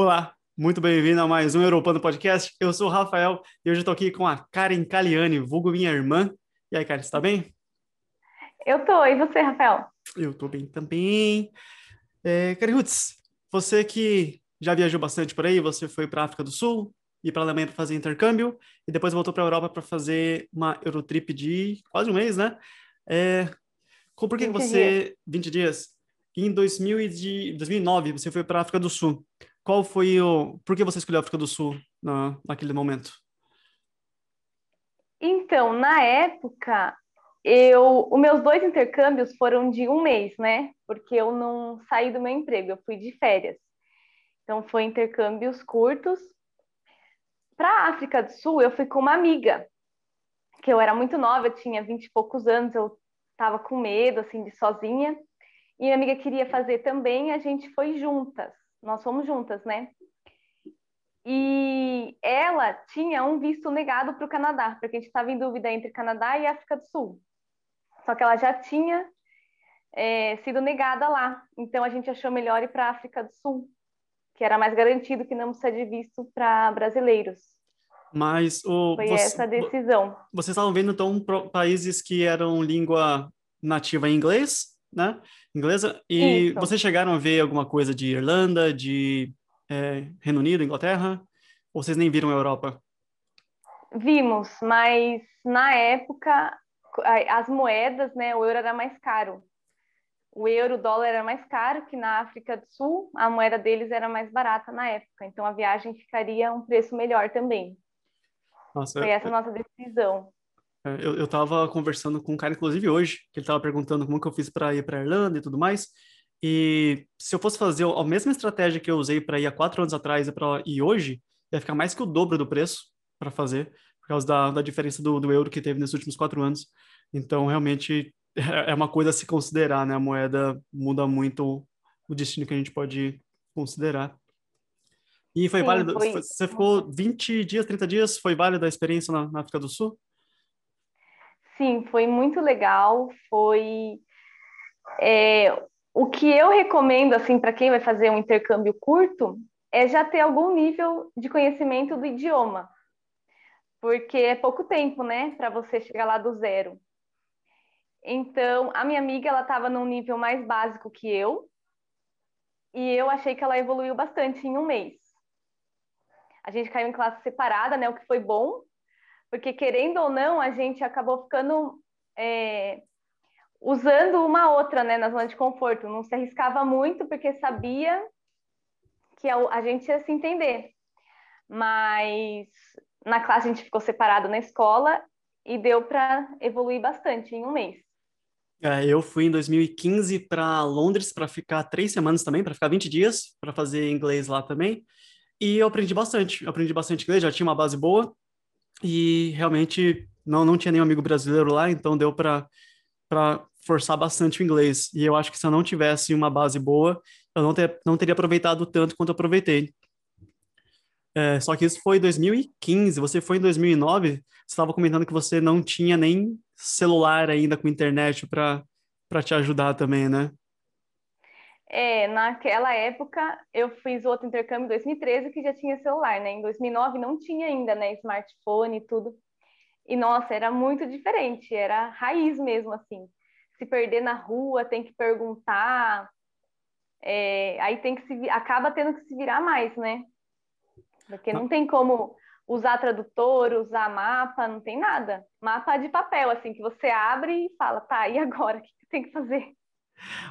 Olá, muito bem-vindo a mais um Europano Podcast. Eu sou o Rafael e hoje estou aqui com a Karen Caliani, vulgo minha irmã. E aí, Karen, você está bem? Eu tô, e você, Rafael? Eu estou bem também. É, Karen Rutz, você que já viajou bastante por aí, você foi para a África do Sul e para a Alemanha para fazer intercâmbio e depois voltou para a Europa para fazer uma Eurotrip de quase um mês, né? É, por que 20 você... Dias. 20 dias. Em 2000 e de, 2009, você foi para a África do Sul. Qual foi o... Por que você escolheu a África do Sul na, naquele momento? Então, na época, eu, os meus dois intercâmbios foram de um mês, né? Porque eu não saí do meu emprego, eu fui de férias. Então, foi intercâmbios curtos. Para a África do Sul, eu fui com uma amiga, que eu era muito nova, eu tinha vinte e poucos anos, eu estava com medo, assim, de sozinha. E minha amiga queria fazer também, a gente foi juntas. Nós fomos juntas, né? E ela tinha um visto negado para o Canadá, porque a gente estava em dúvida entre Canadá e África do Sul. Só que ela já tinha é, sido negada lá. Então a gente achou melhor ir para a África do Sul, que era mais garantido que não precisa de visto para brasileiros. Mas o, foi você, essa a decisão. Vocês estavam vendo então países que eram língua nativa em inglês, né? Inglesa. E Isso. vocês chegaram a ver alguma coisa de Irlanda, de é, Reino Unido, Inglaterra? Ou vocês nem viram a Europa? Vimos, mas na época as moedas, né? O euro era mais caro. O euro, o dólar era mais caro que na África do Sul. A moeda deles era mais barata na época. Então a viagem ficaria um preço melhor também. Nossa, Foi essa a nossa decisão. É, eu, eu tava conversando com um cara, inclusive hoje, que ele tava perguntando como que eu fiz para ir para Irlanda e tudo mais. E se eu fosse fazer a mesma estratégia que eu usei para ir há quatro anos atrás e para ir hoje, ia ficar mais que o dobro do preço para fazer, por causa da, da diferença do, do euro que teve nesses últimos quatro anos. Então, realmente, é, é uma coisa a se considerar, né? A moeda muda muito o destino que a gente pode considerar. E foi Sim, válido? Foi... Você ficou 20 dias, 30 dias? Foi válida a experiência na, na África do Sul? Sim, foi muito legal. Foi é, o que eu recomendo assim para quem vai fazer um intercâmbio curto é já ter algum nível de conhecimento do idioma, porque é pouco tempo, né, para você chegar lá do zero. Então, a minha amiga ela estava num nível mais básico que eu e eu achei que ela evoluiu bastante em um mês. A gente caiu em classe separada, né, o que foi bom, porque querendo ou não, a gente acabou ficando é, usando uma outra, né, na zona de conforto. Não se arriscava muito porque sabia que a, a gente ia se entender. Mas na classe a gente ficou separado na escola e deu para evoluir bastante em um mês. É, eu fui em 2015 para Londres para ficar três semanas também, para ficar 20 dias, para fazer inglês lá também. E eu aprendi bastante. Eu aprendi bastante inglês, já tinha uma base boa e realmente não, não tinha nenhum amigo brasileiro lá, então deu para forçar bastante o inglês. E eu acho que se eu não tivesse uma base boa, eu não, ter, não teria aproveitado tanto quanto eu aproveitei. É, só que isso foi em 2015, você foi em 2009, você estava comentando que você não tinha nem celular ainda com internet para te ajudar também, né? É, naquela época eu fiz outro intercâmbio em 2013 que já tinha celular, né? Em 2009 não tinha ainda, né, smartphone e tudo. E nossa, era muito diferente, era raiz mesmo assim. Se perder na rua, tem que perguntar. É, aí tem que se acaba tendo que se virar mais, né? Porque não tem como usar tradutor, usar mapa, não tem nada. Mapa de papel, assim, que você abre e fala, tá, e agora? O que tem que fazer?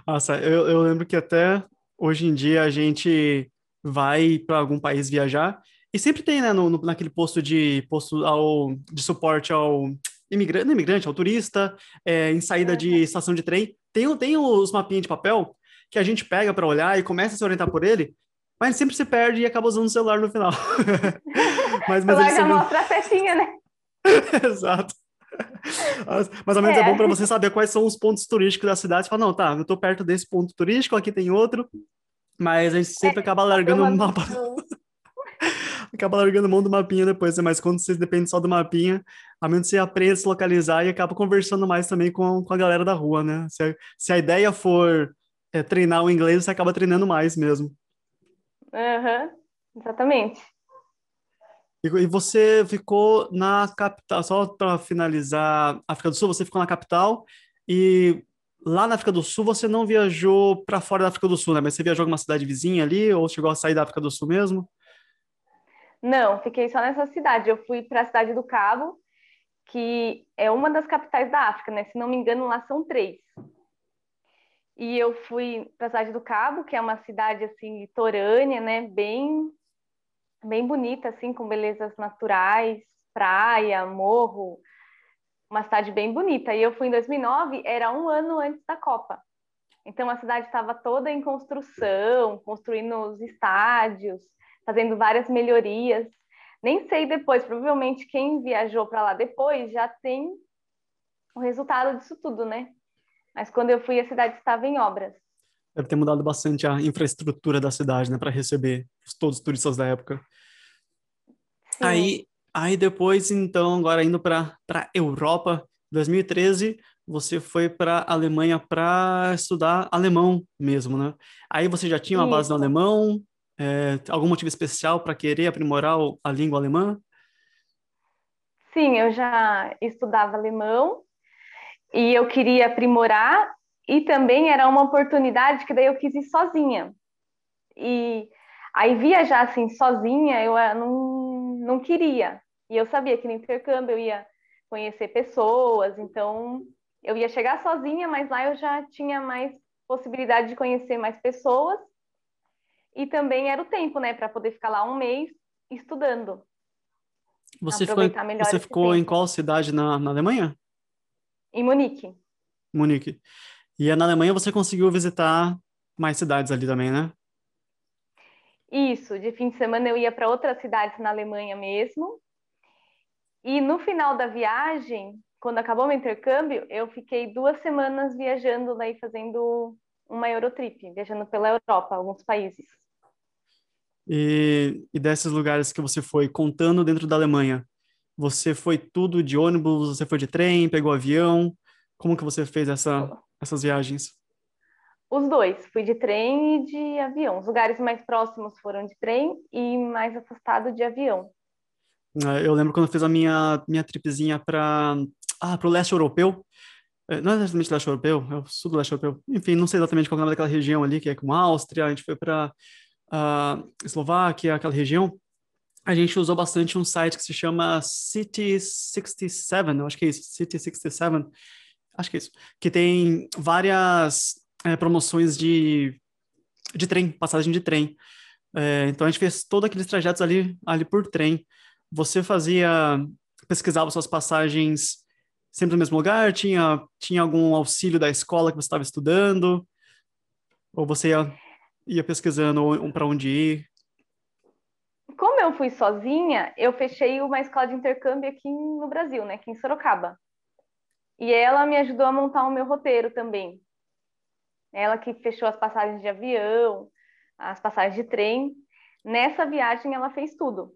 Nossa, eu, eu lembro que até hoje em dia a gente vai para algum país viajar e sempre tem, né, no, no, naquele posto de posto ao, de suporte ao imigrante, imigrante, ao turista, é, em saída de uhum. estação de trem, tem, tem os mapinhas de papel que a gente pega para olhar e começa a se orientar por ele, mas sempre se perde e acaba usando o celular no final. mas, mas mostra a setinha, né? Exato. Mas, ou menos é, é bom para você saber quais são os pontos turísticos da cidade. Você fala, não, tá, eu tô perto desse ponto turístico, aqui tem outro, mas a gente sempre é, acaba largando o mapa. acaba largando mão do mapinha depois, né? mas quando você depende só do mapinha, a menos você aprenda a se localizar e acaba conversando mais também com, com a galera da rua, né? Se a, se a ideia for é, treinar o inglês, você acaba treinando mais mesmo. Uhum. Exatamente. E você ficou na capital, só para finalizar, África do Sul, você ficou na capital e lá na África do Sul você não viajou para fora da África do Sul, né? Mas você viajou alguma cidade vizinha ali ou chegou a sair da África do Sul mesmo? Não, fiquei só nessa cidade. Eu fui para a cidade do Cabo, que é uma das capitais da África, né? Se não me engano, lá são três. E eu fui para a cidade do Cabo, que é uma cidade assim litorânea, né? Bem, bem bonita, assim, com belezas naturais, praia, morro, uma cidade bem bonita. E eu fui em 2009, era um ano antes da Copa. Então a cidade estava toda em construção, construindo os estádios, fazendo várias melhorias. Nem sei depois, provavelmente quem viajou para lá depois já tem o resultado disso tudo, né? Mas quando eu fui, a cidade estava em obras. Deve ter mudado bastante a infraestrutura da cidade, né, para receber todos os turistas da época. Sim. Aí, aí depois, então, agora indo para para Europa, 2013, você foi para Alemanha para estudar alemão mesmo, né? Aí você já tinha uma Isso. base no alemão? É, algum motivo especial para querer aprimorar a língua alemã? Sim, eu já estudava alemão e eu queria aprimorar e também era uma oportunidade que daí eu quis ir sozinha. E aí viajar assim sozinha eu eh, não, não queria. E eu sabia que no intercâmbio eu ia conhecer pessoas, então eu ia chegar sozinha, mas lá eu já tinha mais possibilidade de conhecer mais pessoas. E também era o tempo, né, para poder ficar lá um mês estudando. Você ficou, você ficou em qual cidade na, na Alemanha? Em Munique. Munique. E na Alemanha você conseguiu visitar mais cidades ali também, né? Isso, de fim de semana eu ia para outras cidades na Alemanha mesmo. E no final da viagem, quando acabou meu intercâmbio, eu fiquei duas semanas viajando daí fazendo uma Eurotrip, viajando pela Europa, alguns países. E, e desses lugares que você foi contando dentro da Alemanha, você foi tudo de ônibus, você foi de trem, pegou avião? Como que você fez essa, essas viagens? Os dois, fui de trem e de avião. Os lugares mais próximos foram de trem e mais afastado de avião. É, eu lembro quando eu fiz a minha, minha tripzinha para ah, o leste europeu. É, não é exatamente leste europeu, é o sul do leste europeu. Enfim, não sei exatamente qual é o nome daquela região ali, que é com Áustria. A gente foi para uh, Eslováquia, aquela região a gente usou bastante um site que se chama City 67, eu acho que é isso, City 67, acho que é isso, que tem várias é, promoções de, de trem, passagem de trem. É, então a gente fez todos aqueles trajetos ali, ali por trem. Você fazia, pesquisava suas passagens sempre no mesmo lugar? Tinha, tinha algum auxílio da escola que você estava estudando? Ou você ia, ia pesquisando para onde ir? como eu fui sozinha, eu fechei uma escola de intercâmbio aqui no Brasil, né, aqui em Sorocaba. E ela me ajudou a montar o meu roteiro também. Ela que fechou as passagens de avião, as passagens de trem. Nessa viagem ela fez tudo.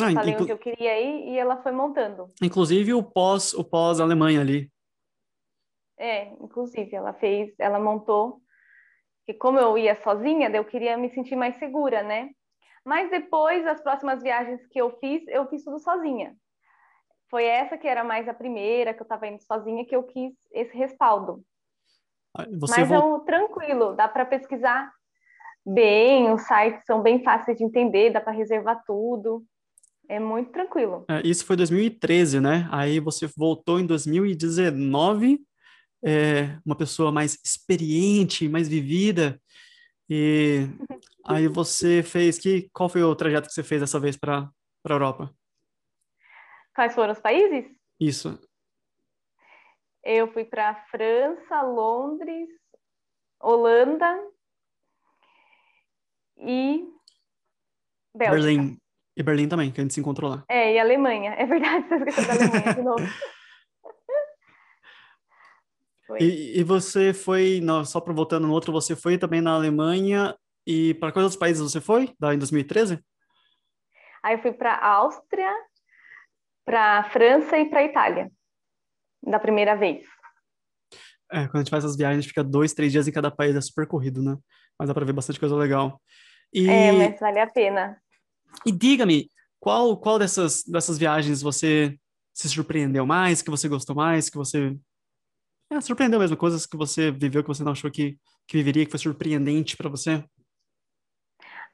Ah, eu falei inclu... onde eu queria ir e ela foi montando. Inclusive o pós, o pós Alemanha ali. É, inclusive ela fez, ela montou. E como eu ia sozinha, eu queria me sentir mais segura, né? Mas depois, as próximas viagens que eu fiz, eu fiz tudo sozinha. Foi essa que era mais a primeira, que eu estava indo sozinha, que eu quis esse respaldo. Você Mas é tranquilo, dá para pesquisar bem, os sites são bem fáceis de entender, dá para reservar tudo. É muito tranquilo. É, isso foi 2013, né? Aí você voltou em 2019, é, uma pessoa mais experiente, mais vivida. E Aí você fez que qual foi o trajeto que você fez dessa vez para para Europa? Quais foram os países? Isso. Eu fui para França, Londres, Holanda e Bélgica. Berlim. E Berlim também, que a gente se encontrou lá. É, e Alemanha. É verdade, você esqueceu da Alemanha de novo. E, e, você foi, não, só para voltando no outro, você foi também na Alemanha e para quais outros países você foi, em 2013? Aí eu fui para Áustria, para França e para Itália, da primeira vez. É, quando a gente faz essas viagens, a fica dois, três dias em cada país, é super corrido, né? Mas dá para ver bastante coisa legal. E... É, mas vale a pena. E diga-me, qual, qual dessas, dessas viagens você se surpreendeu mais, que você gostou mais, que você... É, surpreendeu mesmo, coisas que você viveu que você não achou que, que viveria, que foi surpreendente para você?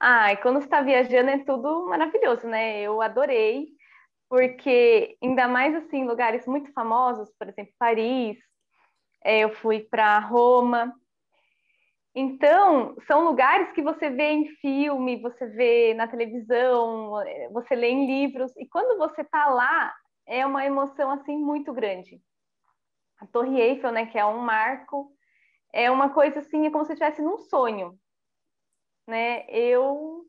Ah, e quando está viajando é tudo maravilhoso, né? Eu adorei, porque ainda mais assim, lugares muito famosos, por exemplo, Paris, é, eu fui para Roma. Então, são lugares que você vê em filme, você vê na televisão, é, você lê em livros, e quando você está lá, é uma emoção assim muito grande. A Torre Eiffel, né, que é um marco, é uma coisa assim, é como se estivesse num sonho né? Eu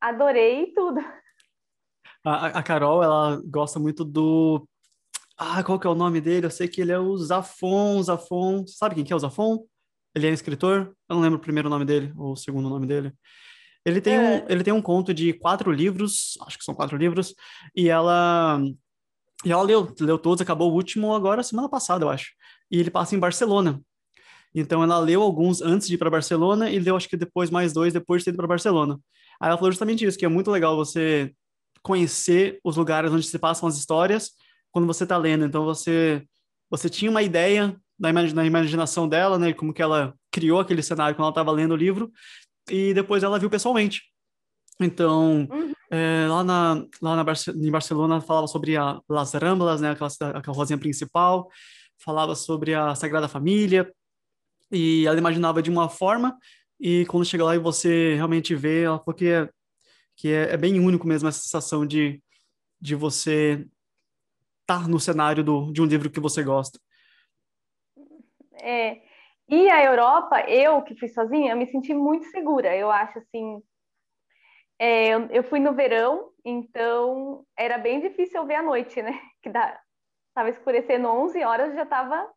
adorei tudo. A, a Carol, ela gosta muito do. Ah, qual que é o nome dele? Eu sei que ele é o Zafon, Zafon. Sabe quem que é o Zafon? Ele é escritor? Eu não lembro o primeiro nome dele, ou o segundo nome dele. Ele tem, é. um, ele tem um conto de quatro livros, acho que são quatro livros, e ela. E ela leu, leu todos, acabou o último agora semana passada, eu acho. E ele passa em Barcelona. Então ela leu alguns antes de ir para Barcelona e leu acho que depois mais dois depois de ter ido para Barcelona. Aí ela falou justamente isso, que é muito legal você conhecer os lugares onde se passam as histórias quando você está lendo. Então você você tinha uma ideia na, na imaginação dela, né, como que ela criou aquele cenário quando ela estava lendo o livro e depois ela viu pessoalmente. Então, uhum. é, lá, na, lá na Barce em Barcelona falava sobre a Las Ramblas, né, aquela, aquela rosinha principal, falava sobre a Sagrada Família, e ela imaginava de uma forma, e quando chega lá e você realmente vê, ela falou que é, que é, é bem único mesmo essa sensação de, de você estar tá no cenário do, de um livro que você gosta. É, e a Europa, eu que fui sozinha, eu me senti muito segura. Eu acho assim. É, eu fui no verão, então era bem difícil eu ver à noite, né? Que dá, escurecendo 11 horas, já tava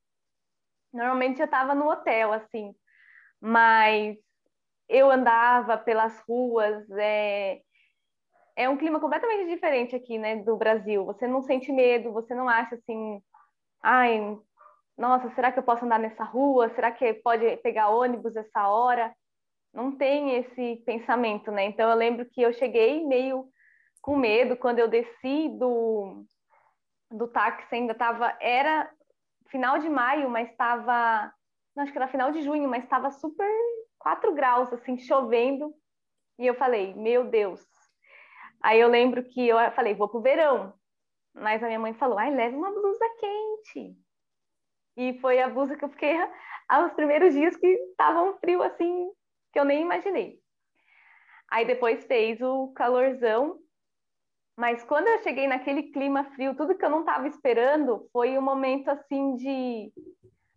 Normalmente eu estava no hotel, assim, mas eu andava pelas ruas, é, é um clima completamente diferente aqui, né, do Brasil. Você não sente medo, você não acha assim, ai, nossa, será que eu posso andar nessa rua? Será que pode pegar ônibus essa hora? Não tem esse pensamento, né? Então eu lembro que eu cheguei meio com medo quando eu desci do, do táxi, ainda estava era final de maio, mas estava. Acho que era final de junho, mas estava super 4 graus, assim, chovendo. E eu falei, meu Deus. Aí eu lembro que eu falei, vou pro verão. Mas a minha mãe falou, ai, leve uma blusa quente. E foi a blusa que eu fiquei aos primeiros dias que estava um frio assim, que eu nem imaginei. Aí depois fez o calorzão mas quando eu cheguei naquele clima frio, tudo que eu não estava esperando foi um momento assim de: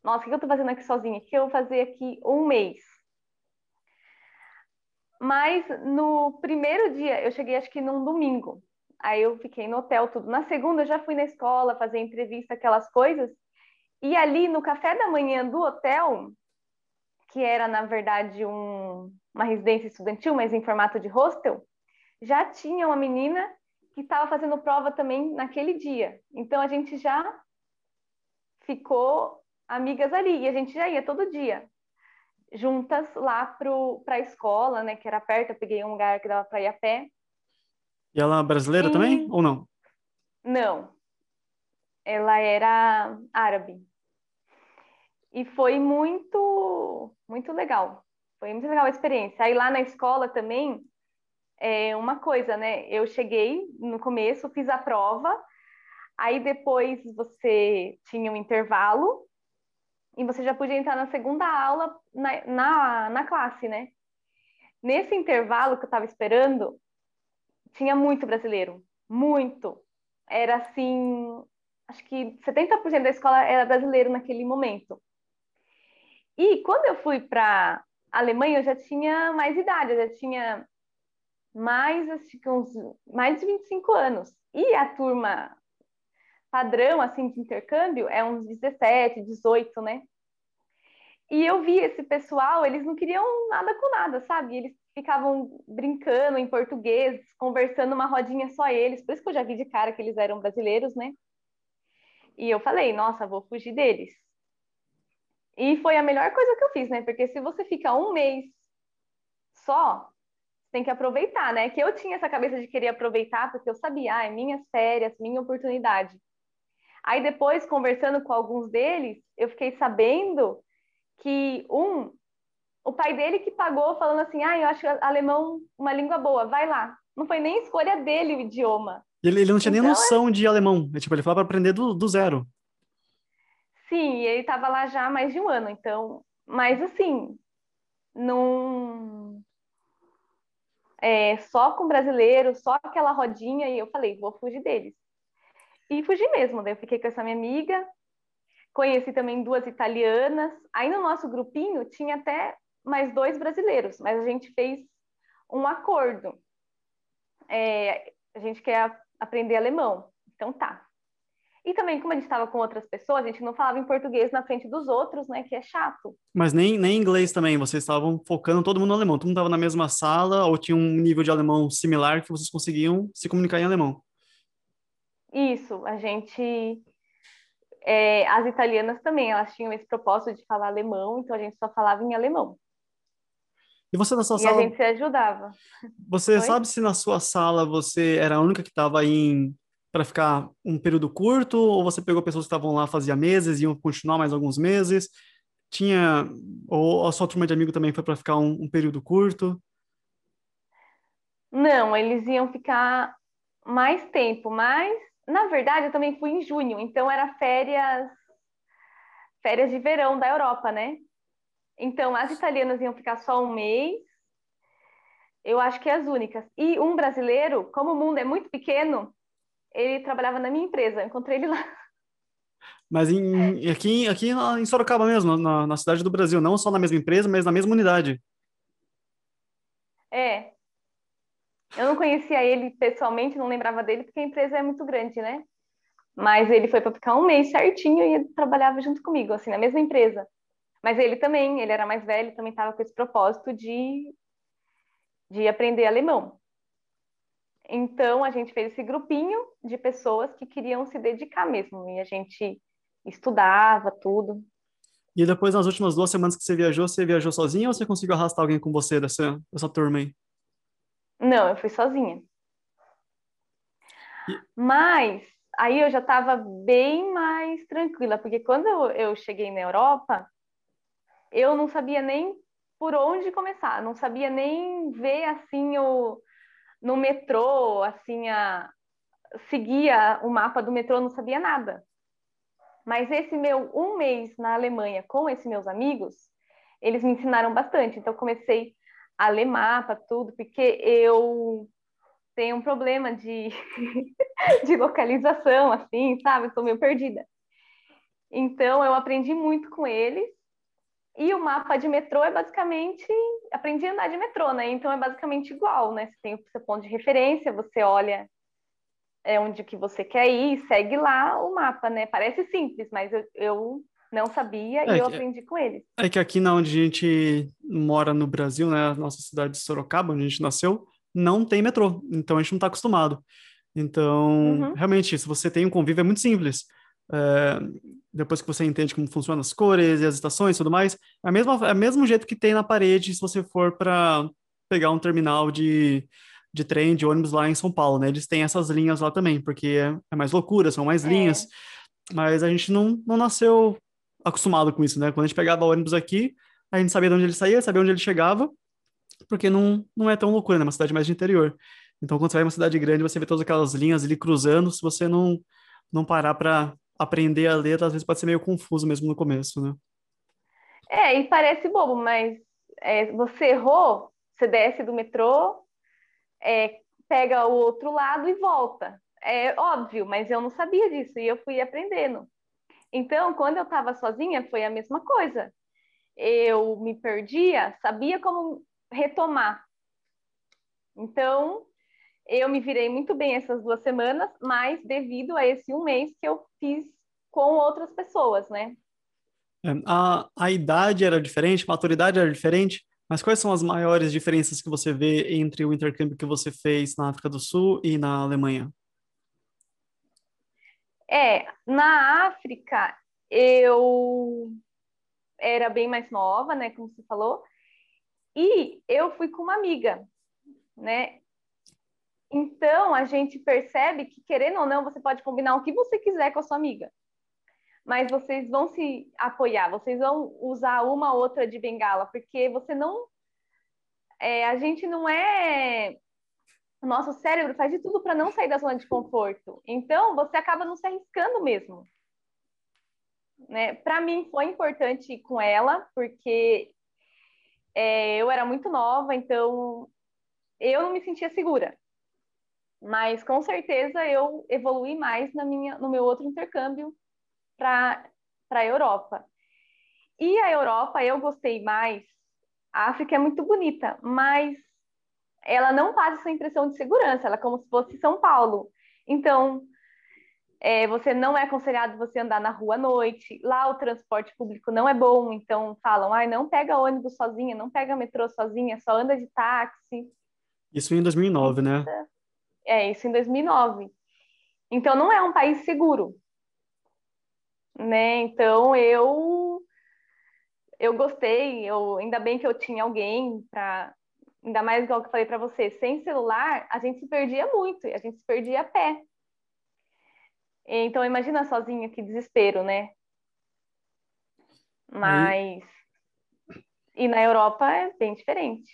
nossa, o que eu estou fazendo aqui sozinha? O que eu vou fazer aqui um mês? Mas no primeiro dia, eu cheguei acho que num domingo. Aí eu fiquei no hotel, tudo. Na segunda, eu já fui na escola fazer entrevista, aquelas coisas. E ali no café da manhã do hotel, que era na verdade um, uma residência estudantil, mas em formato de hostel, já tinha uma menina que estava fazendo prova também naquele dia. Então a gente já ficou amigas ali e a gente já ia todo dia juntas lá para a escola, né, que era perto, eu peguei um lugar que dava para ir a pé. E ela é brasileira e... também ou não? Não. Ela era árabe. E foi muito muito legal. Foi muito legal a experiência. Aí lá na escola também é uma coisa, né? Eu cheguei no começo, fiz a prova, aí depois você tinha um intervalo e você já podia entrar na segunda aula na, na, na classe, né? Nesse intervalo que eu estava esperando, tinha muito brasileiro, muito. Era assim, acho que 70% da escola era brasileiro naquele momento. E quando eu fui para Alemanha, eu já tinha mais idade, eu já tinha mais, acho que uns mais de 25 anos. E a turma padrão, assim, de intercâmbio é uns 17, 18, né? E eu vi esse pessoal, eles não queriam nada com nada, sabe? Eles ficavam brincando em português, conversando uma rodinha só eles. Por isso que eu já vi de cara que eles eram brasileiros, né? E eu falei, nossa, vou fugir deles. E foi a melhor coisa que eu fiz, né? Porque se você fica um mês só, tem que aproveitar, né? Que eu tinha essa cabeça de querer aproveitar, porque eu sabia, ah, é minhas férias, minha oportunidade. Aí depois, conversando com alguns deles, eu fiquei sabendo que um, o pai dele que pagou, falando assim, ah, eu acho alemão uma língua boa, vai lá. Não foi nem escolha dele o idioma. Ele, ele não tinha então, nem noção é... de alemão. É, tipo, ele falava para aprender do, do zero. Sim, ele estava lá já há mais de um ano, então. Mas assim, não. É, só com brasileiro, só aquela rodinha, e eu falei, vou fugir deles. E fugi mesmo, daí eu fiquei com essa minha amiga, conheci também duas italianas. Aí no nosso grupinho tinha até mais dois brasileiros, mas a gente fez um acordo. É, a gente quer aprender alemão, então tá. E também, como a gente estava com outras pessoas, a gente não falava em português na frente dos outros, né? Que é chato. Mas nem, nem inglês também, vocês estavam focando todo mundo no alemão. Todo mundo estava na mesma sala ou tinha um nível de alemão similar que vocês conseguiam se comunicar em alemão. Isso, a gente. É, as italianas também, elas tinham esse propósito de falar alemão, então a gente só falava em alemão. E você na sua e sala. a gente se ajudava. Você Oi? sabe se na sua sala você era a única que estava em para ficar um período curto ou você pegou pessoas que estavam lá fazia meses e iam continuar mais alguns meses? Tinha ou a sua turma de amigo também foi para ficar um, um período curto? Não, eles iam ficar mais tempo, mas na verdade eu também fui em junho, então era férias férias de verão da Europa, né? Então, as italianas iam ficar só um mês, eu acho que as únicas. E um brasileiro, como o mundo é muito pequeno, ele trabalhava na minha empresa, eu encontrei ele lá. Mas em, aqui, aqui em Sorocaba mesmo, na, na cidade do Brasil, não só na mesma empresa, mas na mesma unidade. É. Eu não conhecia ele pessoalmente, não lembrava dele, porque a empresa é muito grande, né? Mas ele foi para ficar um mês certinho e ele trabalhava junto comigo, assim, na mesma empresa. Mas ele também, ele era mais velho, também estava com esse propósito de, de aprender alemão. Então, a gente fez esse grupinho de pessoas que queriam se dedicar mesmo, e a gente estudava tudo. E depois, nas últimas duas semanas que você viajou, você viajou sozinha ou você conseguiu arrastar alguém com você dessa, dessa turma aí? Não, eu fui sozinha. E... Mas aí eu já estava bem mais tranquila, porque quando eu, eu cheguei na Europa, eu não sabia nem por onde começar, não sabia nem ver assim o no metrô, assim a seguia o mapa do metrô, não sabia nada. Mas esse meu um mês na Alemanha com esses meus amigos, eles me ensinaram bastante. Então comecei a ler mapa, tudo, porque eu tenho um problema de, de localização, assim, sabe? Estou meio perdida. Então eu aprendi muito com eles e o mapa de metrô é basicamente. Aprendi a andar de metrô, né? Então é basicamente igual, né? Você tem o seu ponto de referência, você olha é, onde que você quer ir, segue lá o mapa, né? Parece simples, mas eu, eu não sabia é e eu aprendi com eles. É que aqui na onde a gente mora no Brasil, né? Nossa cidade de Sorocaba, onde a gente nasceu, não tem metrô. Então a gente não está acostumado. Então, uhum. realmente, se você tem um convívio, é muito simples. É, depois que você entende como funcionam as cores e as estações e tudo mais, é, a mesma, é o mesmo jeito que tem na parede se você for para pegar um terminal de, de trem, de ônibus lá em São Paulo, né? Eles têm essas linhas lá também, porque é, é mais loucura, são mais é. linhas, mas a gente não, não nasceu acostumado com isso, né? Quando a gente pegava ônibus aqui, a gente sabia de onde ele saía, sabia onde ele chegava, porque não, não é tão loucura, né? Uma cidade mais de interior. Então, quando você vai em uma cidade grande, você vê todas aquelas linhas ali cruzando, se você não, não parar para aprender a ler, às vezes pode ser meio confuso mesmo no começo, né? É, e parece bobo, mas é, você errou, você desce do metrô, é, pega o outro lado e volta. É óbvio, mas eu não sabia disso e eu fui aprendendo. Então, quando eu estava sozinha, foi a mesma coisa. Eu me perdia, sabia como retomar. Então, eu me virei muito bem essas duas semanas, mas devido a esse um mês que eu fiz com outras pessoas, né? É, a, a idade era diferente, a maturidade era diferente, mas quais são as maiores diferenças que você vê entre o intercâmbio que você fez na África do Sul e na Alemanha? É, na África eu era bem mais nova, né, como você falou, e eu fui com uma amiga. né? Então, a gente percebe que, querendo ou não, você pode combinar o que você quiser com a sua amiga. Mas vocês vão se apoiar, vocês vão usar uma outra de bengala, porque você não. É, a gente não é. O nosso cérebro faz de tudo para não sair da zona de conforto. Então, você acaba não se arriscando mesmo. Né? Para mim, foi importante com ela, porque é, eu era muito nova, então eu não me sentia segura. Mas com certeza eu evolui mais na minha, no meu outro intercâmbio para a Europa. E a Europa eu gostei mais. A África é muito bonita, mas ela não passa essa impressão de segurança, ela é como se fosse São Paulo. Então, é, você não é aconselhado você andar na rua à noite. Lá o transporte público não é bom, então falam, ai, não pega ônibus sozinha, não pega metrô sozinha, só anda de táxi. Isso em 2009, né? É, isso em 2009. Então não é um país seguro, né? Então eu eu gostei, eu ainda bem que eu tinha alguém para ainda mais igual que eu falei para você, sem celular, a gente se perdia muito, e a gente se perdia a pé. Então imagina sozinho que desespero, né? Mas e, e na Europa é bem diferente.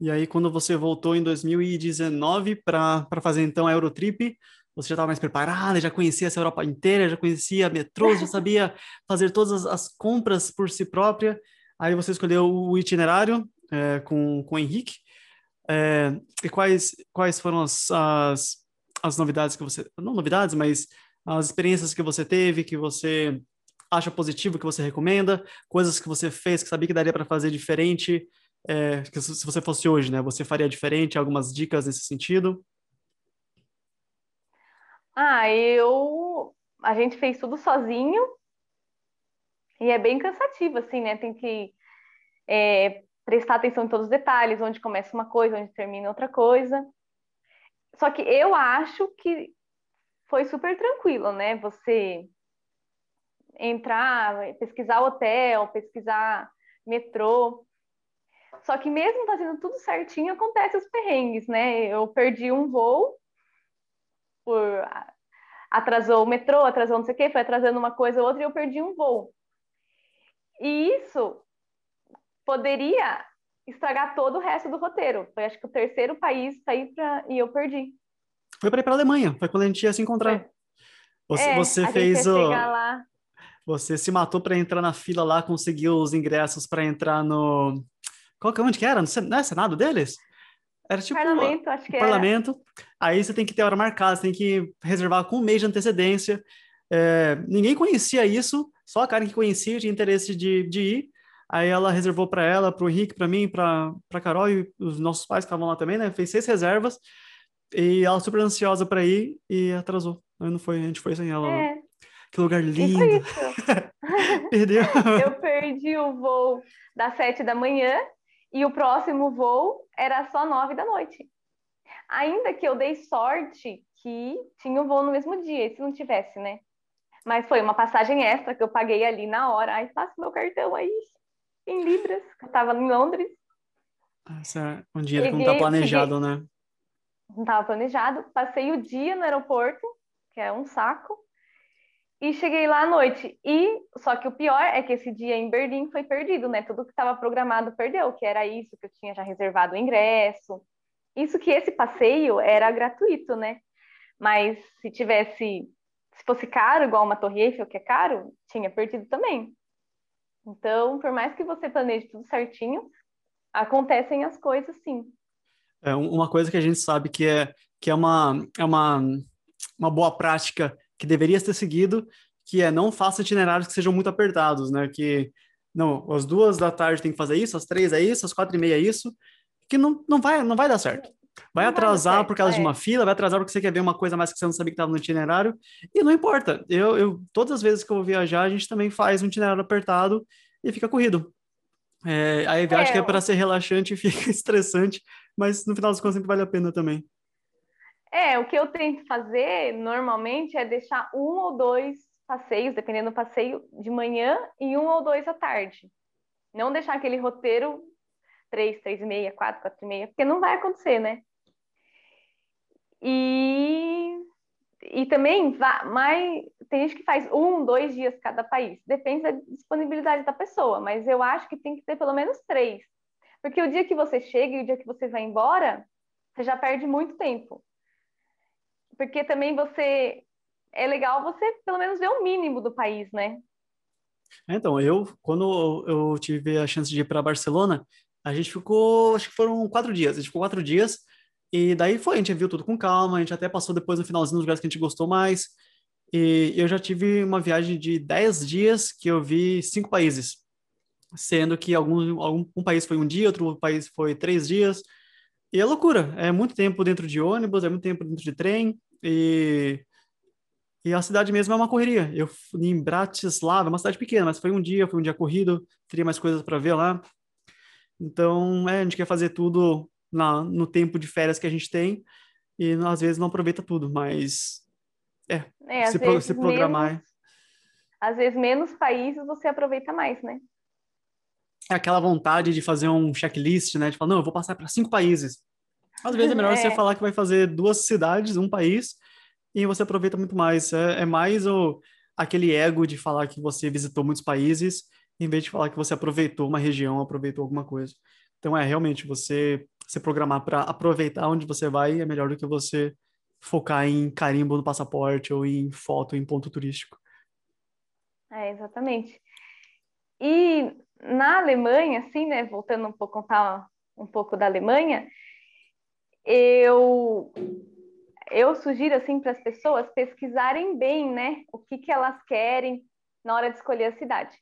E aí, quando você voltou em 2019 para fazer então a Eurotrip, você já estava mais preparada, já conhecia essa Europa inteira, já conhecia metrôs, já sabia fazer todas as compras por si própria. Aí você escolheu o itinerário é, com, com o Henrique. É, e quais, quais foram as, as, as novidades que você... Não novidades, mas as experiências que você teve, que você acha positivo, que você recomenda, coisas que você fez que sabia que daria para fazer diferente é, se você fosse hoje, né? Você faria diferente? Algumas dicas nesse sentido? Ah, eu. A gente fez tudo sozinho e é bem cansativo, assim, né? Tem que é, prestar atenção em todos os detalhes, onde começa uma coisa, onde termina outra coisa. Só que eu acho que foi super tranquilo, né? Você entrar, pesquisar hotel, pesquisar metrô. Só que mesmo fazendo tudo certinho, acontece os perrengues, né? Eu perdi um voo por atrasou o metrô, atrasou não sei o quê, foi atrasando uma coisa ou outra e eu perdi um voo. E isso poderia estragar todo o resto do roteiro. Foi acho que o terceiro país para ir para e eu perdi. Foi para ir para a Alemanha, foi quando a gente ia se encontrar. Você, é, você fez o lá. Você se matou para entrar na fila lá, conseguiu os ingressos para entrar no qual que, onde que era? Não é Senado deles? Era tipo. Parlamento, acho que Parlamento. Era. Aí você tem que ter hora marcada, você tem que reservar com um mês de antecedência. É, ninguém conhecia isso, só a Karen que conhecia, tinha interesse de, de ir. Aí ela reservou para ela, para o Henrique, para mim, para a Carol e os nossos pais que estavam lá também, né? Fez seis reservas e ela super ansiosa para ir e atrasou. Aí não foi, a gente foi sem ela. É. Que lugar lindo! Perdeu. Eu perdi o voo das sete da manhã e o próximo voo era só nove da noite. Ainda que eu dei sorte que tinha um voo no mesmo dia, e se não tivesse, né? Mas foi uma passagem extra que eu paguei ali na hora. Aí passa meu cartão aí em libras, eu estava em Londres. Esse é um dinheiro que não está planejado, cheguei... né? Não estava planejado. Passei o dia no aeroporto, que é um saco e cheguei lá à noite. E só que o pior é que esse dia em Berlim foi perdido, né? Tudo que estava programado perdeu, que era isso que eu tinha já reservado o ingresso. Isso que esse passeio era gratuito, né? Mas se tivesse, se fosse caro, igual uma Torre Eiffel, que é caro, tinha perdido também. Então, por mais que você planeje tudo certinho, acontecem as coisas sim. É uma coisa que a gente sabe que é que é uma é uma uma boa prática que deveria ter seguido, que é não faça itinerários que sejam muito apertados, né? Que não, às duas da tarde tem que fazer isso, às três é isso, às quatro e meia é isso, que não, não, vai, não vai dar certo. Vai não atrasar vai por causa é. de uma fila, vai atrasar porque você quer ver uma coisa mais que você não sabia que estava no itinerário, e não importa. Eu, eu, todas as vezes que eu vou viajar, a gente também faz um itinerário apertado e fica corrido. É, aí eu acho que é para ser relaxante e fica estressante, mas no final das contas sempre vale a pena também. É, o que eu tento fazer normalmente é deixar um ou dois passeios, dependendo do passeio, de manhã e um ou dois à tarde. Não deixar aquele roteiro três, três e meia, quatro, quatro e meia, porque não vai acontecer, né? E, e também mais, tem gente que faz um, dois dias cada país, depende da disponibilidade da pessoa, mas eu acho que tem que ter pelo menos três, porque o dia que você chega e o dia que você vai embora, você já perde muito tempo. Porque também você é legal você pelo menos ver o mínimo do país, né? É, então, eu, quando eu tive a chance de ir para Barcelona, a gente ficou, acho que foram quatro dias, a gente ficou quatro dias, e daí foi, a gente viu tudo com calma, a gente até passou depois no finalzinho nos lugares que a gente gostou mais, e eu já tive uma viagem de dez dias que eu vi cinco países, sendo que algum, algum um país foi um dia, outro país foi três dias, e é loucura, é muito tempo dentro de ônibus, é muito tempo dentro de trem, e e a cidade mesmo é uma correria. Eu em Bratislava, é uma cidade pequena, mas foi um dia, foi um dia corrido, teria mais coisas para ver lá. Então, é, a gente quer fazer tudo na, no tempo de férias que a gente tem e às vezes não aproveita tudo, mas é, é se, pro, se programar. Menos, às vezes menos países você aproveita mais, né? É aquela vontade de fazer um checklist, né? De falar, não, eu vou passar para cinco países. Às vezes é melhor é. você falar que vai fazer duas cidades, um país, e você aproveita muito mais. É, é mais o, aquele ego de falar que você visitou muitos países, em vez de falar que você aproveitou uma região, aproveitou alguma coisa. Então, é realmente você se programar para aproveitar onde você vai é melhor do que você focar em carimbo no passaporte ou em foto em ponto turístico. É, exatamente. E na Alemanha, assim, né, voltando um pouco, contar um pouco da Alemanha, eu eu sugiro assim para as pessoas pesquisarem bem, né, o que que elas querem na hora de escolher a cidade.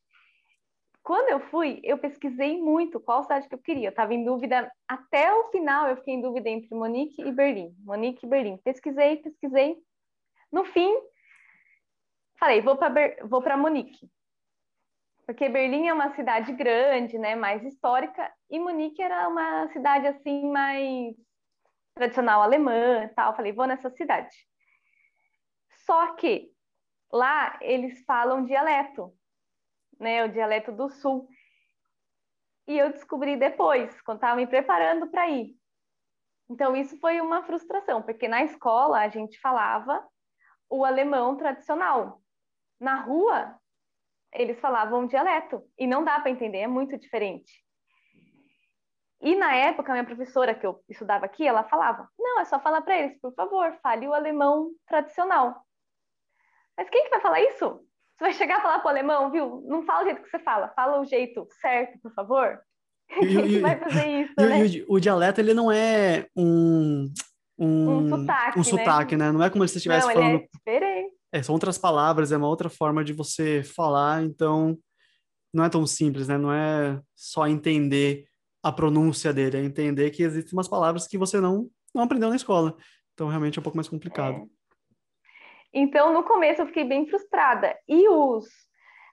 Quando eu fui, eu pesquisei muito qual cidade que eu queria. Eu estava em dúvida até o final, eu fiquei em dúvida entre Monique e Berlim. Monique e Berlim. Pesquisei, pesquisei. No fim, falei, vou para Ber... vou para Monique. Porque Berlim é uma cidade grande, né, mais histórica, e Munique era uma cidade assim mais tradicional alemã tal. Falei, vou nessa cidade. Só que lá eles falam dialeto, né? O dialeto do sul. E eu descobri depois, quando estava me preparando para ir. Então, isso foi uma frustração, porque na escola a gente falava o alemão tradicional. Na rua, eles falavam dialeto, e não dá para entender, é muito diferente. E na época, a minha professora que eu estudava aqui, ela falava: não, é só falar para eles, por favor, fale o alemão tradicional. Mas quem que vai falar isso? Você vai chegar a falar para o alemão, viu? Não fala o jeito que você fala, fala o jeito certo, por favor. Que vai fazer isso, e, né? E o, o, dialeto, ele não é um... Um, um sotaque, um sotaque né? né? Não é como se você estivesse não, falando... É diferente. É, são outras palavras, é uma outra forma de você falar, então não é tão simples, né? Não é só entender a pronúncia dele, é entender que existem umas palavras que você não, não aprendeu na escola. Então, realmente é um pouco mais complicado. É. Então, no começo, eu fiquei bem frustrada. E os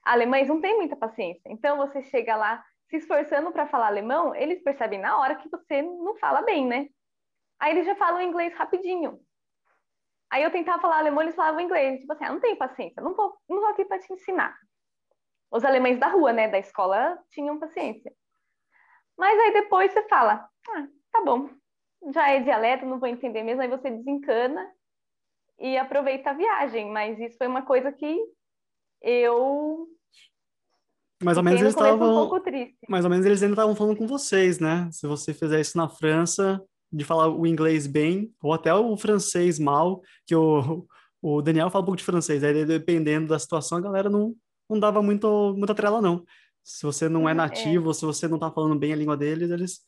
alemães não têm muita paciência. Então, você chega lá se esforçando para falar alemão, eles percebem na hora que você não fala bem, né? Aí eles já falam inglês rapidinho. Aí eu tentava falar alemão, eles falavam inglês. Tipo assim, ah, não tenho paciência, não vou, não vou aqui para te ensinar. Os alemães da rua, né, da escola, tinham paciência. Mas aí depois você fala, ah, tá bom, já é dialeto, não vou entender mesmo, aí você desencana e aproveita a viagem. Mas isso foi uma coisa que eu mais ou menos eles estavam. Um mais ou menos eles ainda estavam falando com vocês, né? Se você fizer isso na França, de falar o inglês bem, ou até o francês mal, que o, o Daniel fala um pouco de francês, aí dependendo da situação, a galera não, não dava muito, muita trela, não. Se você não é uhum, nativo, é. se você não está falando bem a língua deles, eles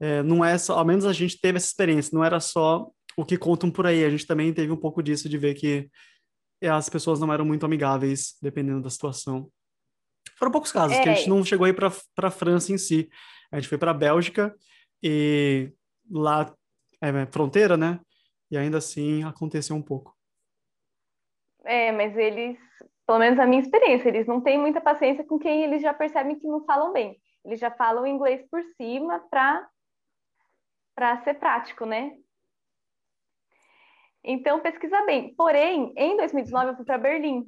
é, não é só, ao menos a gente teve essa experiência, não era só o que contam por aí, a gente também teve um pouco disso de ver que as pessoas não eram muito amigáveis, dependendo da situação. Foram poucos casos, é. que a gente é. não chegou aí para a França em si. A gente foi para a Bélgica e lá é fronteira, né? E ainda assim aconteceu um pouco. É, mas eles pelo menos a minha experiência, eles não têm muita paciência com quem eles já percebem que não falam bem. Eles já falam inglês por cima para para ser prático, né? Então, pesquisa bem. Porém, em 2019 eu fui para Berlim.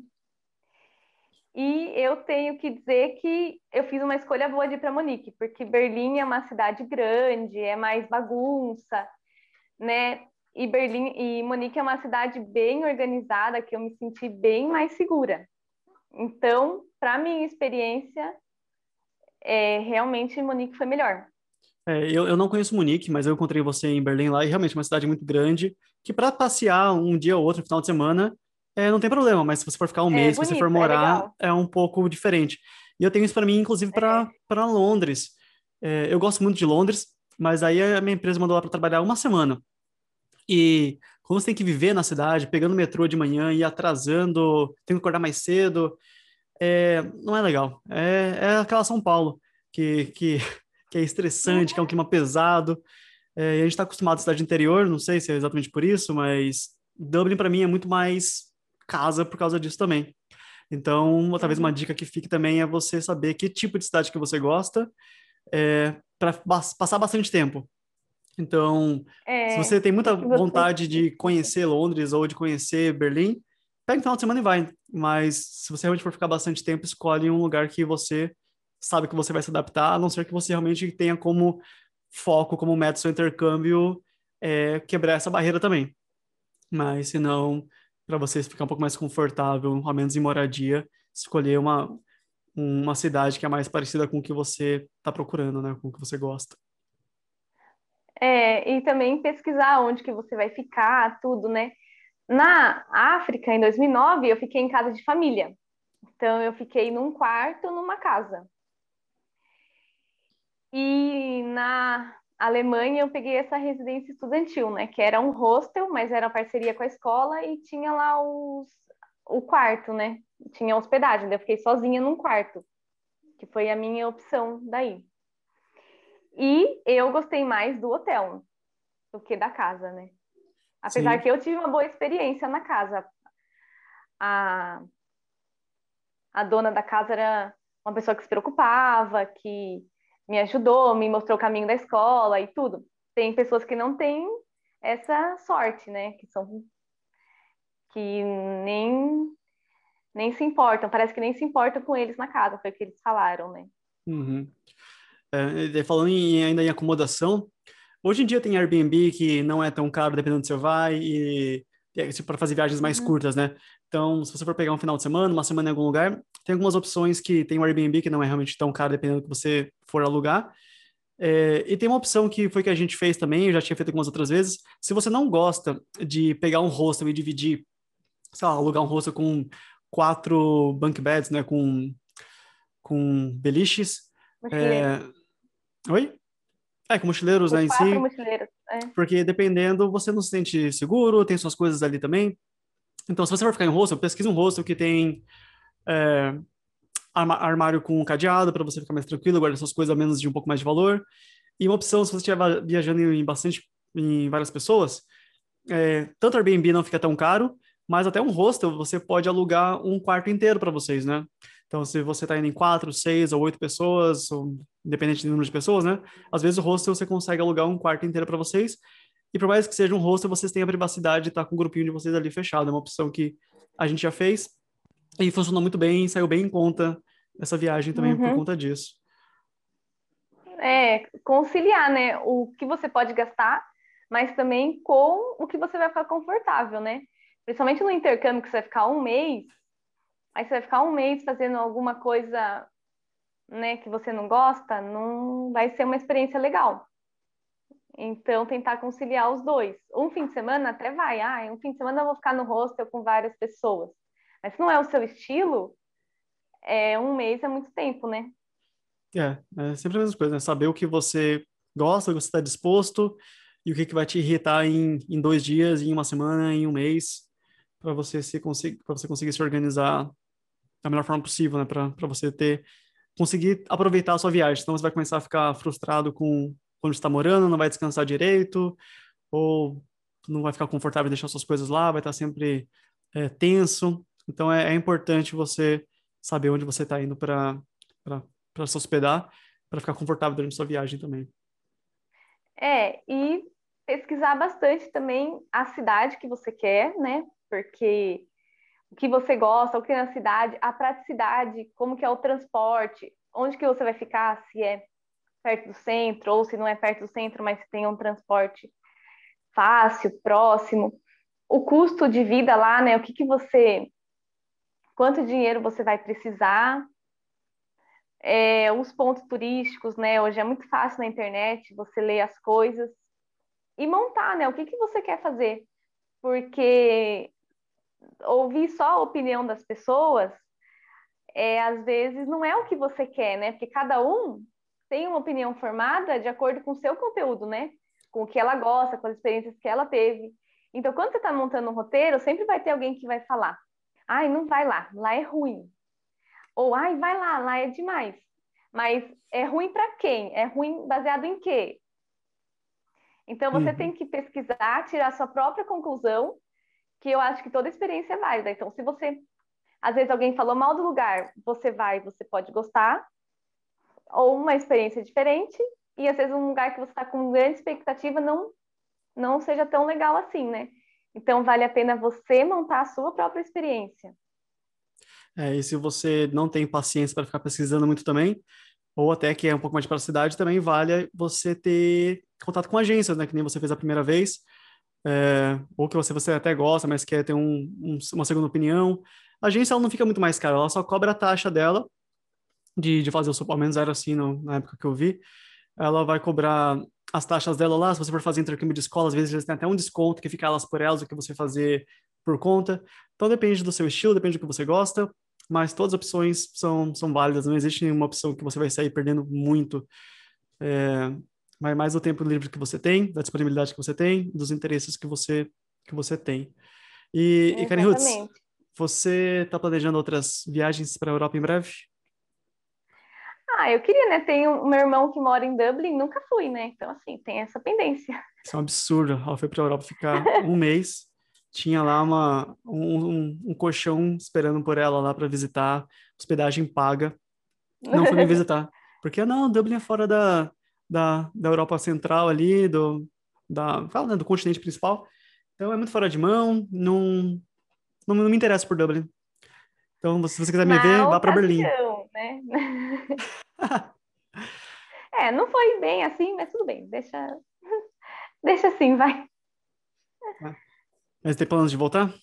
E eu tenho que dizer que eu fiz uma escolha boa de ir para Munique, porque Berlim é uma cidade grande, é mais bagunça, né? E Berlim e Munique é uma cidade bem organizada, que eu me senti bem mais segura. Então, para minha experiência, é, realmente Munique foi melhor. É, eu, eu não conheço Munique, mas eu encontrei você em Berlim lá, e realmente é uma cidade muito grande, que para passear um dia ou outro, final de semana, é, não tem problema, mas se você for ficar um é, mês, bonito, se você for é morar, é, é, um pouco diferente. E eu tenho isso para mim, inclusive, para é. Londres. É, eu gosto muito de Londres, mas aí a minha empresa mandou lá para trabalhar uma semana. E quando você tem que viver na cidade, pegando metrô de manhã e atrasando, tem que acordar mais cedo, é, não é legal. É, é aquela São Paulo, que, que que é estressante, que é um clima pesado. É, e a gente está acostumado à cidade interior, não sei se é exatamente por isso, mas Dublin para mim é muito mais casa por causa disso também. Então, talvez uma dica que fique também é você saber que tipo de cidade que você gosta é, para passar bastante tempo. Então, é, se você tem muita vontade de conhecer Londres ou de conhecer Berlim, pega um final de semana e vai. Mas se você realmente for ficar bastante tempo, escolhe um lugar que você sabe que você vai se adaptar, a não ser que você realmente tenha como foco, como método seu intercâmbio, é, quebrar essa barreira também. Mas, se não, para você ficar um pouco mais confortável, ao menos em moradia, escolher uma, uma cidade que é mais parecida com o que você está procurando, né? Com o que você gosta. É, e também pesquisar onde que você vai ficar, tudo, né? Na África, em 2009, eu fiquei em casa de família. Então, eu fiquei num quarto, numa casa. E na Alemanha eu peguei essa residência estudantil, né? Que era um hostel, mas era parceria com a escola e tinha lá os, o quarto, né? Tinha hospedagem, eu fiquei sozinha num quarto, que foi a minha opção daí. E eu gostei mais do hotel do que da casa, né? Apesar Sim. que eu tive uma boa experiência na casa. A, a dona da casa era uma pessoa que se preocupava, que me ajudou, me mostrou o caminho da escola e tudo. Tem pessoas que não têm essa sorte, né? Que são que nem nem se importam, parece que nem se importam com eles na casa, foi o que eles falaram, né? Uhum. É, falando em, ainda em acomodação, hoje em dia tem Airbnb que não é tão caro dependendo de onde você vai e, para fazer viagens mais uhum. curtas, né? Então, se você for pegar um final de semana, uma semana em algum lugar, tem algumas opções que tem o Airbnb, que não é realmente tão caro, dependendo do que você for alugar. É, e tem uma opção que foi que a gente fez também, eu já tinha feito algumas outras vezes. Se você não gosta de pegar um hostel e dividir, sei lá, alugar um hostel com quatro bunk beds, né, com, com beliches. É... Oi? É, com mochileiros, né, em si. mochileiros, é. Porque dependendo, você não se sente seguro, tem suas coisas ali também. Então, se você for ficar em hostel, pesquise um hostel que tem é, armário com cadeado para você ficar mais tranquilo, guardar suas coisas a menos de um pouco mais de valor. E uma opção, se você estiver viajando em bastante, em várias pessoas, é, tanto Airbnb não fica tão caro, mas até um hostel você pode alugar um quarto inteiro para vocês, né? Então, se você está indo em quatro, seis ou oito pessoas, ou, independente do número de pessoas, né? Às vezes o hostel você consegue alugar um quarto inteiro para vocês e por mais que seja um hostel, vocês têm a privacidade de estar com o grupinho de vocês ali fechado. É uma opção que a gente já fez e funcionou muito bem, saiu bem em conta essa viagem também uhum. por conta disso. É, conciliar, né? O que você pode gastar, mas também com o que você vai ficar confortável, né? Principalmente no intercâmbio, que você vai ficar um mês, aí você vai ficar um mês fazendo alguma coisa né, que você não gosta, não vai ser uma experiência legal. Então, tentar conciliar os dois. Um fim de semana até vai. Ah, um fim de semana eu vou ficar no hostel com várias pessoas. Mas se não é o seu estilo, é, um mês é muito tempo, né? É, é sempre a mesma coisa, né? Saber o que você gosta, o que você está disposto e o que, que vai te irritar em, em dois dias, em uma semana, em um mês, para você se conseguir, para você conseguir se organizar da melhor forma possível, né? Para você ter conseguir aproveitar a sua viagem. Senão você vai começar a ficar frustrado com quando está morando, não vai descansar direito, ou não vai ficar confortável deixar suas coisas lá, vai estar sempre é, tenso. Então é, é, importante você saber onde você está indo para se hospedar, para ficar confortável durante a sua viagem também. É, e pesquisar bastante também a cidade que você quer, né? Porque o que você gosta, o que é na cidade, a praticidade, como que é o transporte, onde que você vai ficar, se é perto do centro ou se não é perto do centro, mas se tem um transporte fácil, próximo, o custo de vida lá, né? O que que você, quanto dinheiro você vai precisar, é, os pontos turísticos, né? Hoje é muito fácil na internet você ler as coisas e montar, né? O que que você quer fazer? Porque ouvir só a opinião das pessoas é, às vezes não é o que você quer, né? Porque cada um tem uma opinião formada de acordo com o seu conteúdo, né? Com o que ela gosta, com as experiências que ela teve. Então, quando você está montando um roteiro, sempre vai ter alguém que vai falar: ai, não vai lá, lá é ruim. Ou ai, vai lá, lá é demais. Mas é ruim para quem? É ruim baseado em quê? Então, você uhum. tem que pesquisar, tirar sua própria conclusão, que eu acho que toda experiência é válida. Então, se você às vezes alguém falou mal do lugar, você vai, você pode gostar, ou uma experiência diferente, e às vezes um lugar que você está com grande expectativa não, não seja tão legal assim, né? Então vale a pena você montar a sua própria experiência. É, e se você não tem paciência para ficar pesquisando muito também, ou até que é um pouco mais de praticidade, também vale você ter contato com agências, né? Que nem você fez a primeira vez, é, ou que você, você até gosta, mas quer ter um, um, uma segunda opinião. A agência ela não fica muito mais cara, ela só cobra a taxa dela de, de fazer o pelo menos era assim no, na época que eu vi. Ela vai cobrar as taxas dela lá, se você for fazer intercâmbio de escola, às vezes eles têm até um desconto que fica elas por elas, o que você fazer por conta. Então depende do seu estilo, depende do que você gosta, mas todas as opções são, são válidas, não existe nenhuma opção que você vai sair perdendo muito. É, mas mais do tempo livre que você tem, da disponibilidade que você tem, dos interesses que você, que você tem. E, e Karen Rutz, você está planejando outras viagens para a Europa em breve? Ah, eu queria, né? Tenho um meu irmão que mora em Dublin, nunca fui, né? Então, assim, tem essa pendência. Isso é um absurdo. Ela foi para a Europa ficar um mês, tinha lá uma, um, um, um colchão esperando por ela lá para visitar, hospedagem paga. Não foi me visitar. Porque, não, Dublin é fora da, da, da Europa Central ali, do, da, fala, né, do continente principal. Então, é muito fora de mão, não, não, não me interessa por Dublin. Então, se você quiser me ver, vá para Berlim. Né? é, não foi bem assim, mas tudo bem. Deixa, deixa assim, vai. Mas tem planos de voltar?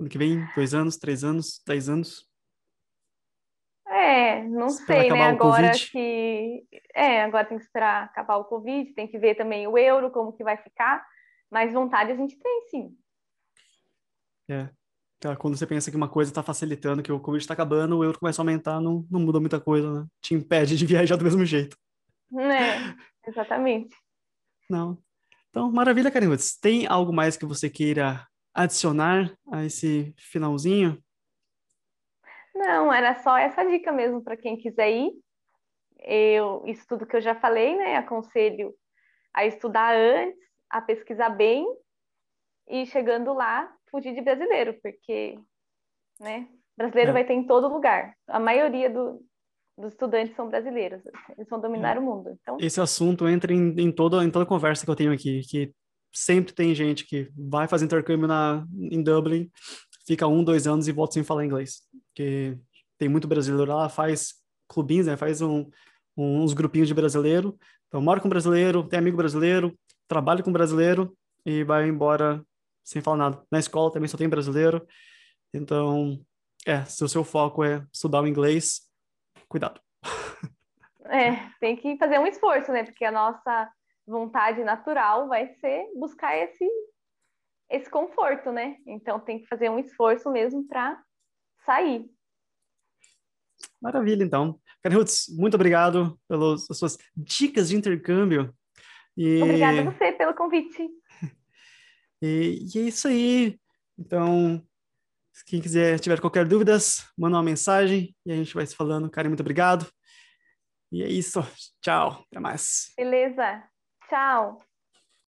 Ano que vem? Dois anos, três anos, dez anos? É, não sei, né? Agora que. É, agora tem que esperar acabar o Covid, tem que ver também o euro, como que vai ficar. Mas vontade a gente tem, sim. É. Tá, quando você pensa que uma coisa está facilitando, que o Covid está acabando, o euro começa a aumentar, não, não muda muita coisa, né? Te impede de viajar do mesmo jeito. É, exatamente. Não. Então, maravilha, Karim. Tem algo mais que você queira adicionar a esse finalzinho? Não, era só essa dica mesmo para quem quiser ir. Eu, isso tudo que eu já falei, né? Aconselho a estudar antes, a pesquisar bem e chegando lá, fugir de brasileiro, porque, né, brasileiro é. vai ter em todo lugar. A maioria do, dos estudantes são brasileiros, eles vão dominar é. o mundo. Então... Esse assunto entra em, em, toda, em toda conversa que eu tenho aqui, que sempre tem gente que vai fazer intercâmbio na, em Dublin, fica um, dois anos e volta sem falar inglês. Porque tem muito brasileiro lá, faz clubinhos, né, faz um, uns grupinhos de brasileiro. Então, mora com brasileiro, tem amigo brasileiro, trabalha com brasileiro e vai embora sem falar nada. Na escola também só tem brasileiro. Então, é, se o seu foco é estudar o inglês, cuidado. É, tem que fazer um esforço, né? Porque a nossa vontade natural vai ser buscar esse esse conforto, né? Então tem que fazer um esforço mesmo para sair. Maravilha, então. Karen muito obrigado pelas suas dicas de intercâmbio. E... Obrigada a você pelo convite. E, e é isso aí. Então, quem quiser, tiver qualquer dúvidas, manda uma mensagem e a gente vai se falando. Karen, muito obrigado. E é isso. Tchau. Até mais. Beleza. Tchau.